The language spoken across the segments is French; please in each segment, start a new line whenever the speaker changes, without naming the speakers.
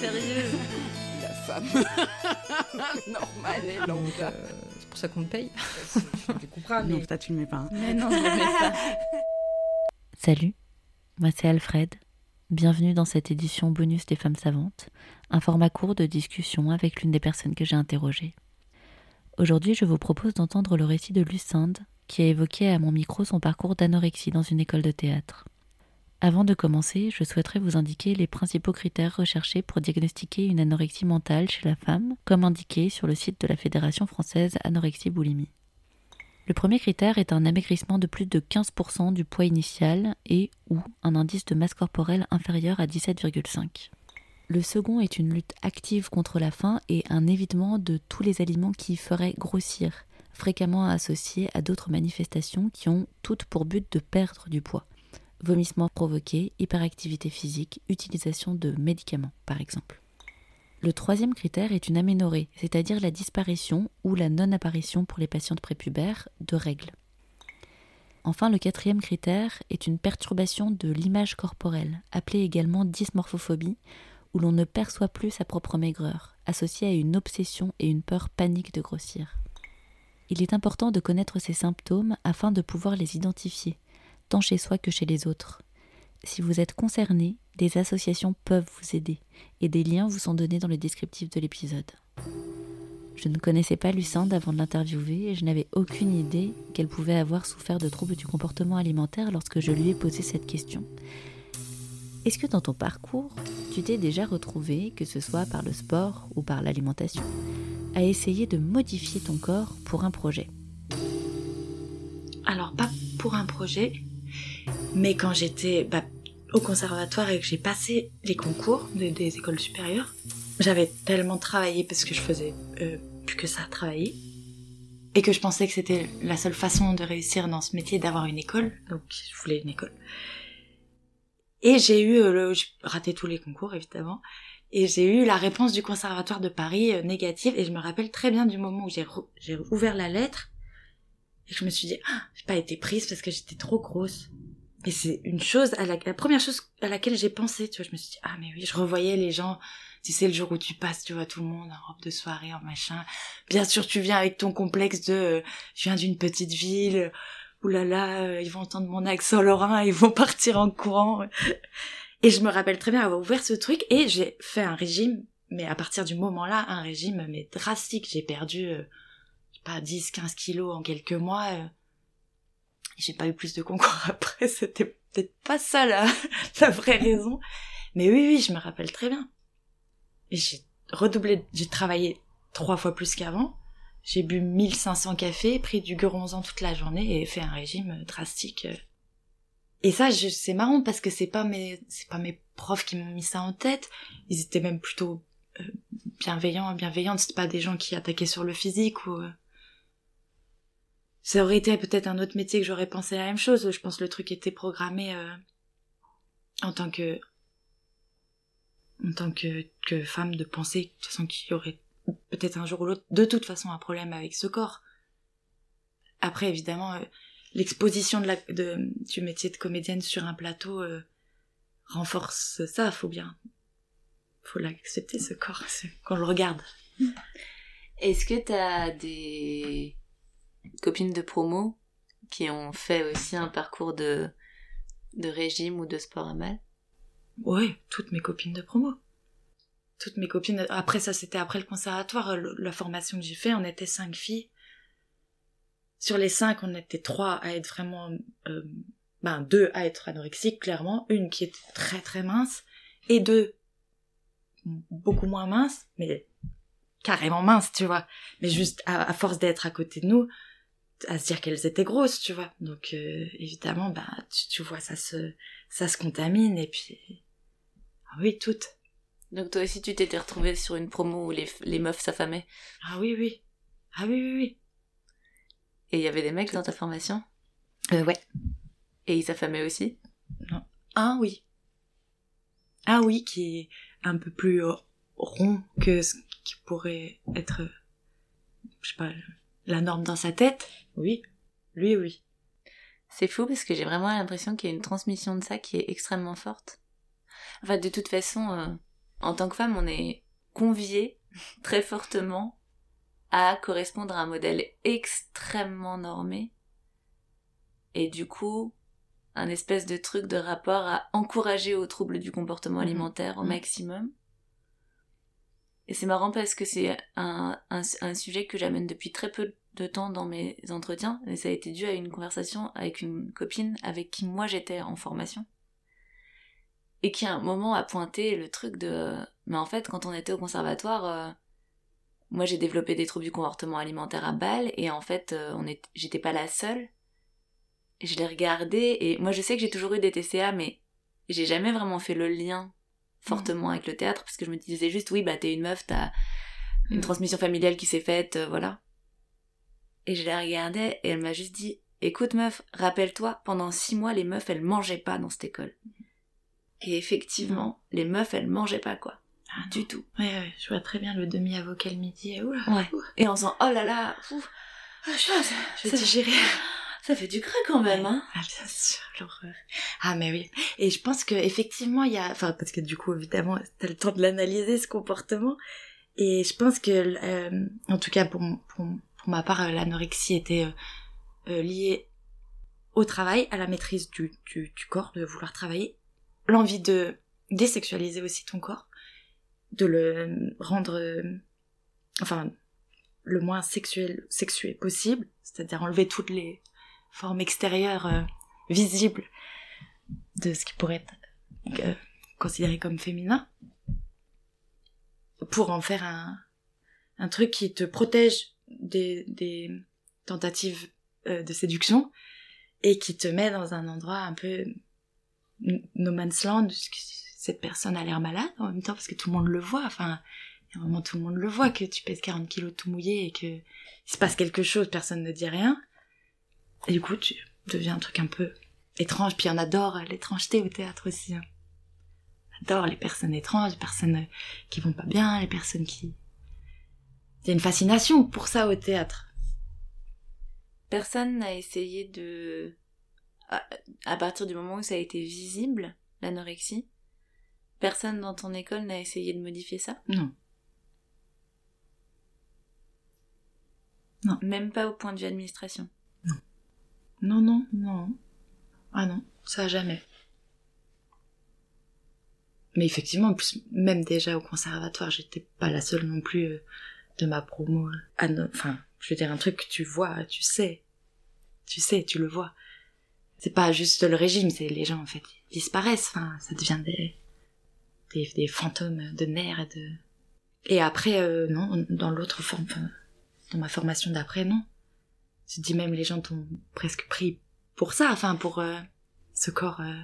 Sérieux
La femme normale et lambda.
euh, c'est pour ça qu'on paye.
Tu comprends,
Non, peut-être tu le mets pas. hein.
Mais non, je mets ça.
Salut, moi c'est Alfred. Bienvenue dans cette édition bonus des femmes savantes, un format court de discussion avec l'une des personnes que j'ai interrogées. Aujourd'hui, je vous propose d'entendre le récit de Lucinde, qui a évoqué à mon micro son parcours d'anorexie dans une école de théâtre. Avant de commencer, je souhaiterais vous indiquer les principaux critères recherchés pour diagnostiquer une anorexie mentale chez la femme, comme indiqué sur le site de la Fédération française anorexie-boulimie. Le premier critère est un amaigrissement de plus de 15% du poids initial et ou un indice de masse corporelle inférieur à 17,5. Le second est une lutte active contre la faim et un évitement de tous les aliments qui feraient grossir, fréquemment associés à d'autres manifestations qui ont toutes pour but de perdre du poids. Vomissements provoqués, hyperactivité physique, utilisation de médicaments par exemple. Le troisième critère est une aménorrhée, c'est-à-dire la disparition ou la non-apparition pour les patientes prépubères de règles. Enfin, le quatrième critère est une perturbation de l'image corporelle, appelée également dysmorphophobie, où l'on ne perçoit plus sa propre maigreur, associée à une obsession et une peur panique de grossir. Il est important de connaître ces symptômes afin de pouvoir les identifier, tant chez soi que chez les autres. Si vous êtes concerné, des associations peuvent vous aider et des liens vous sont donnés dans le descriptif de l'épisode. Je ne connaissais pas Lucinde avant de l'interviewer et je n'avais aucune idée qu'elle pouvait avoir souffert de troubles du comportement alimentaire lorsque je lui ai posé cette question. Est-ce que dans ton parcours, tu t'es déjà retrouvé, que ce soit par le sport ou par l'alimentation, à essayer de modifier ton corps pour un projet?
Alors, pas pour un projet, mais quand j'étais bah, au conservatoire et que j'ai passé les concours des, écoles supérieures, j'avais tellement travaillé parce que je faisais euh, plus que ça, travailler. Et que je pensais que c'était la seule façon de réussir dans ce métier d'avoir une école. Donc, je voulais une école. Et j'ai eu, euh, le, j'ai raté tous les concours évidemment, et j'ai eu la réponse du conservatoire de Paris euh, négative. Et je me rappelle très bien du moment où j'ai ouvert la lettre et que je me suis dit, ah, j'ai pas été prise parce que j'étais trop grosse. Et c'est une chose, à la, la première chose à laquelle j'ai pensé, tu vois, je me suis dit, ah mais oui, je revoyais les gens, tu sais, le jour où tu passes, tu vois tout le monde en robe de soirée, en machin. Bien sûr, tu viens avec ton complexe de, euh, je viens d'une petite ville, euh, oulala, euh, ils vont entendre mon accent lorrain, ils vont partir en courant. Et je me rappelle très bien avoir ouvert ce truc et j'ai fait un régime, mais à partir du moment-là, un régime mais drastique. J'ai perdu, je sais pas, 10, 15 kilos en quelques mois. Euh. J'ai pas eu plus de concours après, c'était peut-être pas ça la, la vraie raison. Mais oui, oui, je me rappelle très bien. J'ai redoublé, j'ai travaillé trois fois plus qu'avant. J'ai bu 1500 cafés, pris du guronzan toute la journée et fait un régime drastique. Et ça, c'est marrant parce que c'est pas mes, c'est pas mes profs qui m'ont mis ça en tête. Ils étaient même plutôt euh, bienveillants, bienveillantes. C'était pas des gens qui attaquaient sur le physique ou. Ça aurait été peut-être un autre métier que j'aurais pensé la même chose. Je pense que le truc était programmé euh, en tant que en tant que, que femme de penser de toute façon qu'il y aurait peut-être un jour ou l'autre de toute façon un problème avec ce corps. Après évidemment euh, l'exposition de la de, du métier de comédienne sur un plateau euh, renforce ça, faut bien faut l'accepter ce corps c'est- qu'on le regarde.
Est-ce que t'as des copines de promo qui ont fait aussi un parcours de, de régime ou de sport à mal
Ouais, toutes mes copines de promo. Toutes mes copines. Après ça, c'était après le conservatoire. La formation que j'ai fait, on était cinq filles. Sur les cinq, on était trois à être vraiment, euh, ben deux à être anorexiques clairement, une qui était très très mince et deux beaucoup moins minces, mais carrément minces, tu vois. Mais juste à force d'être à côté de nous, à se dire qu'elles étaient grosses, tu vois. Donc euh, évidemment, ben tu, tu vois, ça se ça se contamine et puis ah oui, toutes.
Donc toi aussi tu t'étais retrouvée sur une promo où les, les meufs s'affamaient
Ah oui, oui. Ah oui, oui, oui.
et il y avait des mecs dans ta formation?
Euh, ouais.
et ils s'affamaient aussi?
Un oui. Un oui qui est un peu plus euh, rond que ce qui pourrait être, euh, je sais pas, la norme dans sa tête. Oui. Lui, oui.
C'est fou parce que j'ai vraiment l'impression qu'il y a une transmission de ça qui est extrêmement forte. Enfin, de toute façon, euh, en tant que femme, on est convié très fortement à correspondre à un modèle extrêmement normé. Et du coup, un espèce de truc de rapport à encourager aux troubles du comportement
Mhm.
alimentaire au
Mhm.
maximum. Et c'est marrant parce que c'est un, sujet que j'amène depuis très peu de temps dans mes entretiens, et ça a été dû à une conversation avec une copine avec qui moi j'étais en formation, et qui à un moment a pointé le truc de... Mais en fait, quand on était au conservatoire, euh, moi j'ai développé des troubles du comportement alimentaire à Bâle, et en fait, euh, on j'étais pas la seule. Je l'ai regardé, et moi je sais que j'ai toujours eu des TCA, mais j'ai jamais vraiment fait le lien fortement avec le théâtre, parce que je me disais juste, oui, bah t'es une meuf, t'as une
Mm.
transmission familiale qui s'est faite, euh, voilà. Et je la regardais, et elle m'a juste dit, écoute meuf, rappelle-toi, pendant six mois, les meufs, elles mangeaient pas dans cette école. Et effectivement, les meufs, elles mangeaient pas, quoi.
Ah, non.
Du tout.
Ouais, ouais, je vois très bien le demi-avocat le midi. et Oula,
Ouais. Et en faisant, oh là là, ouf,
ah, je, je
ça,
vais digérer.
Ça fait du gras quand même, hein.
Ah, bien sûr, l'horreur. Ah, mais oui. Et je pense que effectivement, il y a, enfin, parce que du coup, évidemment, t'as le temps de l'analyser, ce comportement. Et je pense que, euh, en tout cas, pour, pour, pour ma part, l'anorexie était euh, euh, liée au travail, à la maîtrise du, du, du corps, de vouloir travailler, l'envie de désexualiser aussi ton corps, de le rendre, euh, enfin, le moins sexuel, sexué possible, c'est-à-dire enlever toutes les formes extérieures euh, visibles de ce qui pourrait être euh, considéré comme féminin, pour en faire un, un truc qui te protège des, des tentatives euh, de séduction et qui te met dans un endroit un peu no man's land, cette personne a l'air malade en même temps parce que tout le monde le voit, enfin, vraiment tout le monde le voit que tu pèses 40 kilos tout mouillé et que il se passe quelque chose, personne ne dit rien. Et du coup, tu deviens un truc un peu étrange, puis on adore l'étrangeté au théâtre aussi. hein. On adore les personnes étranges, les personnes qui vont pas bien, les personnes qui... Il y a une fascination pour ça au théâtre.
Personne n'a essayé de... À, à partir du moment où ça a été visible, l'anorexie, personne dans ton école n'a essayé de modifier ça?
Non.
Même pas au point de vue administration?
Non, non, non. Ah non, ça jamais. Mais effectivement, en plus, même déjà au conservatoire, j'étais pas la seule non plus euh, de ma promo. euh, Enfin, je veux dire, un truc que tu vois, tu sais. Tu sais, tu le vois. C'est pas juste le régime, c'est les gens, en fait, ils disparaissent. Enfin, ça devient des, des, des fantômes de nerfs et de... Et après, euh, non, dans l'autre forme, dans ma formation d'après, non. Je dis même les gens t'ont presque pris pour ça, enfin pour euh, ce corps. euh,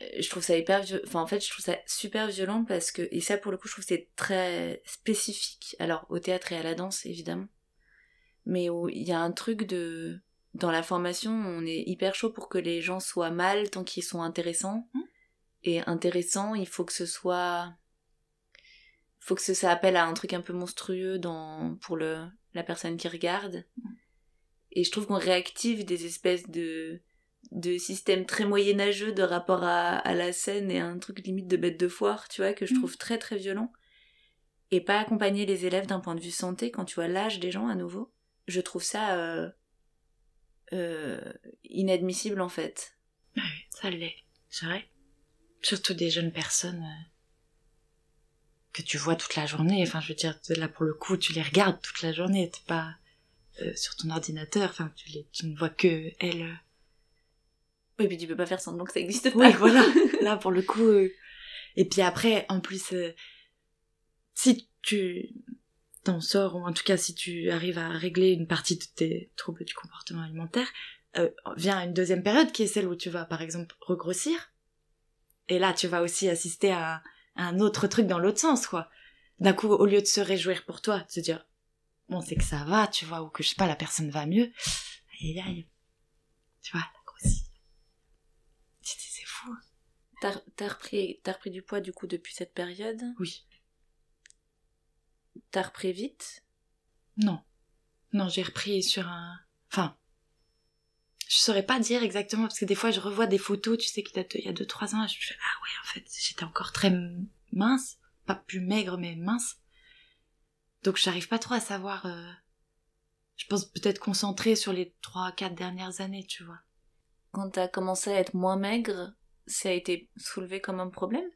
Euh, Je trouve ça hyper. Enfin, en fait, je trouve ça super violent parce que, et ça pour le coup, je trouve que c'est très spécifique. Alors, au théâtre et à la danse, évidemment. Mais où il y a un truc de. Dans la formation, on est hyper chaud pour que les gens soient mal tant qu'ils sont intéressants.
Mm.
Et intéressant, il faut que ce soit. faut que ça appelle à un truc un peu monstrueux dans, pour le, la personne qui regarde. Et je trouve qu'on réactive des espèces de, de systèmes très moyenâgeux de rapport à, à la scène et un truc limite de bête de foire, tu vois, que je
Mm.
trouve très très violent. Et pas accompagner les élèves d'un point de vue santé quand tu vois l'âge des gens à nouveau. Je trouve ça euh, euh, inadmissible en fait.
Ah oui, ça l'est, c'est vrai. Surtout des jeunes personnes euh, que tu vois toute la journée. Enfin, je veux dire, là pour le coup, tu les regardes toute la journée. T'es pas euh, sur ton ordinateur. Enfin, tu, les, tu ne vois que elles. euh.
Oui, puis tu peux pas faire semblant que ça existe pas.
Oui, voilà. Là pour le coup. euh. Et puis après, en plus, euh, si tu t'en sors, ou en tout cas si tu arrives à régler une partie de tes troubles du comportement alimentaire, euh, vient une deuxième période qui est celle où tu vas par exemple regrossir. Et là, tu vas aussi assister à, à un autre truc dans l'autre sens, quoi. D'un coup, au lieu de se réjouir pour toi, de se dire, bon, c'est que ça va, tu vois, ou que je sais pas, la personne va mieux. Aïe, aïe, aïe. Tu vois, la grossit. C'est c'est fou. hein.
T'as t'as repris, t'as repris du poids du coup depuis cette période?
Oui.
T'as repris vite?
Non. Non, j'ai repris sur un... Enfin, je saurais pas dire exactement parce que des fois je revois des photos, tu sais, qui datent il y a 2-3 ans, et je me fais ah ouais, en fait, j'étais encore très mince, pas plus maigre mais mince. Donc j'arrive pas trop à savoir. euh, Je pense peut-être concentrée sur les 3-4 dernières années, tu vois.
Quand t'as commencé à être moins maigre, ça a été soulevé comme un problème?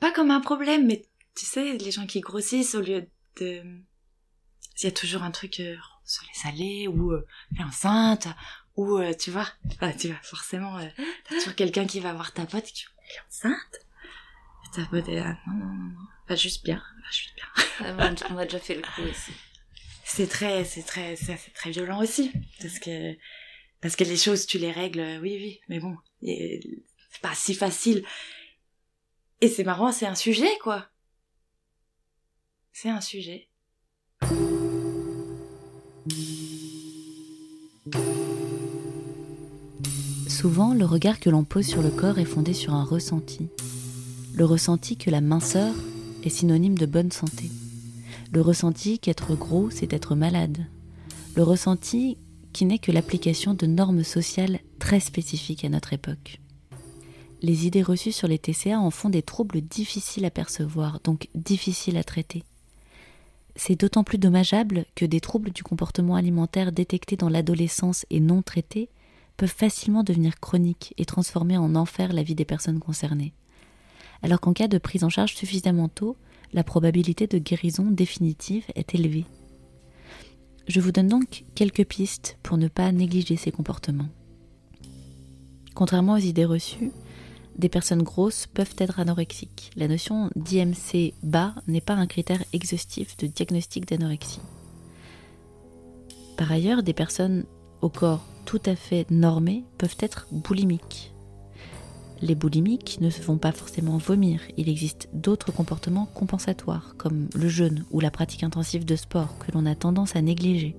Pas comme un problème, mais tu sais, les gens qui grossissent au lieu de. Il y a toujours un truc euh, se laisse aller ou euh, t'es enceinte ou euh, tu vois, ah, tu vois forcément euh, t'as toujours quelqu'un qui va voir ta pote qui dit pote est là, non non non non, va juste bien, va juste bien.
Ah, On a déjà fait le coup aussi.
c'est très c'est très ça c'est très violent aussi parce que parce que les choses tu les règles euh, oui oui mais bon et c'est pas si facile et c'est marrant c'est un sujet quoi c'est un sujet
Souvent, le regard que l'on pose sur le corps est fondé sur un ressenti. Le ressenti que la minceur est synonyme de bonne santé. Le ressenti qu'être gros, c'est être malade. Le ressenti qui n'est que l'application de normes sociales très spécifiques à notre époque. Les idées reçues sur les TCA en font des troubles difficiles à percevoir, donc difficiles à traiter. C'est d'autant plus dommageable que des troubles du comportement alimentaire détectés dans l'adolescence et non traités peuvent facilement devenir chroniques et transformer en enfer la vie des personnes concernées. Alors qu'en cas de prise en charge suffisamment tôt, la probabilité de guérison définitive est élevée. Je vous donne donc quelques pistes pour ne pas négliger ces comportements. Contrairement aux idées reçues, des personnes grosses peuvent être anorexiques. La notion d'IMC bas n'est pas un critère exhaustif de diagnostic d'anorexie. Par ailleurs, des personnes au corps tout à fait normés peuvent être boulimiques. Les boulimiques ne se vont pas forcément vomir, il existe d'autres comportements compensatoires comme le jeûne ou la pratique intensive de sport que l'on a tendance à négliger.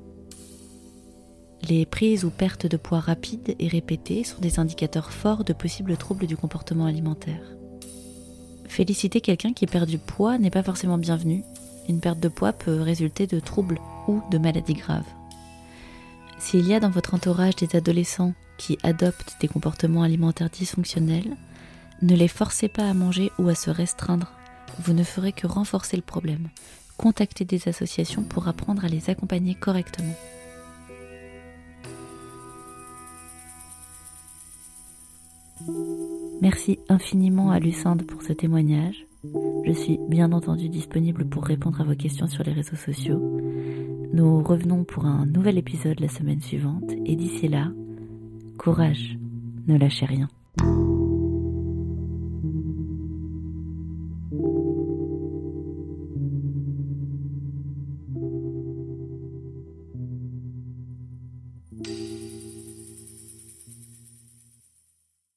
Les prises ou pertes de poids rapides et répétées sont des indicateurs forts de possibles troubles du comportement alimentaire. Féliciter quelqu'un qui perd du poids n'est pas forcément bienvenu. Une perte de poids peut résulter de troubles ou de maladies graves. S'il y a dans votre entourage des adolescents qui adoptent des comportements alimentaires dysfonctionnels, ne les forcez pas à manger ou à se restreindre. Vous ne ferez que renforcer le problème. Contactez des associations pour apprendre à les accompagner correctement. Merci infiniment à Lucinde pour ce témoignage. Je suis bien entendu disponible pour répondre à vos questions sur les réseaux sociaux. Nous revenons pour un nouvel épisode la semaine suivante et d'ici là, Courage, ne lâchez rien.